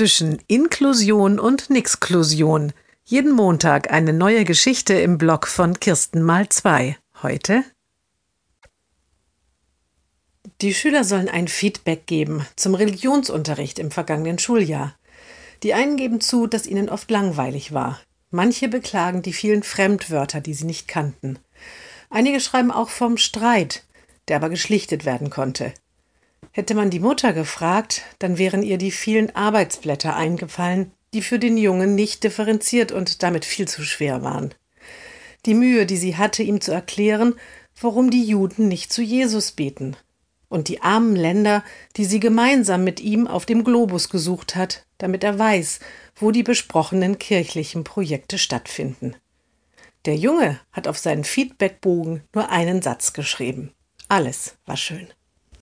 zwischen Inklusion und Nixklusion. Jeden Montag eine neue Geschichte im Blog von Kirsten mal zwei. Heute die Schüler sollen ein Feedback geben zum Religionsunterricht im vergangenen Schuljahr. Die einen geben zu, dass ihnen oft langweilig war. Manche beklagen die vielen Fremdwörter, die sie nicht kannten. Einige schreiben auch vom Streit, der aber geschlichtet werden konnte. Hätte man die Mutter gefragt, dann wären ihr die vielen Arbeitsblätter eingefallen, die für den Jungen nicht differenziert und damit viel zu schwer waren. Die Mühe, die sie hatte, ihm zu erklären, warum die Juden nicht zu Jesus beten. Und die armen Länder, die sie gemeinsam mit ihm auf dem Globus gesucht hat, damit er weiß, wo die besprochenen kirchlichen Projekte stattfinden. Der Junge hat auf seinen Feedbackbogen nur einen Satz geschrieben. Alles war schön.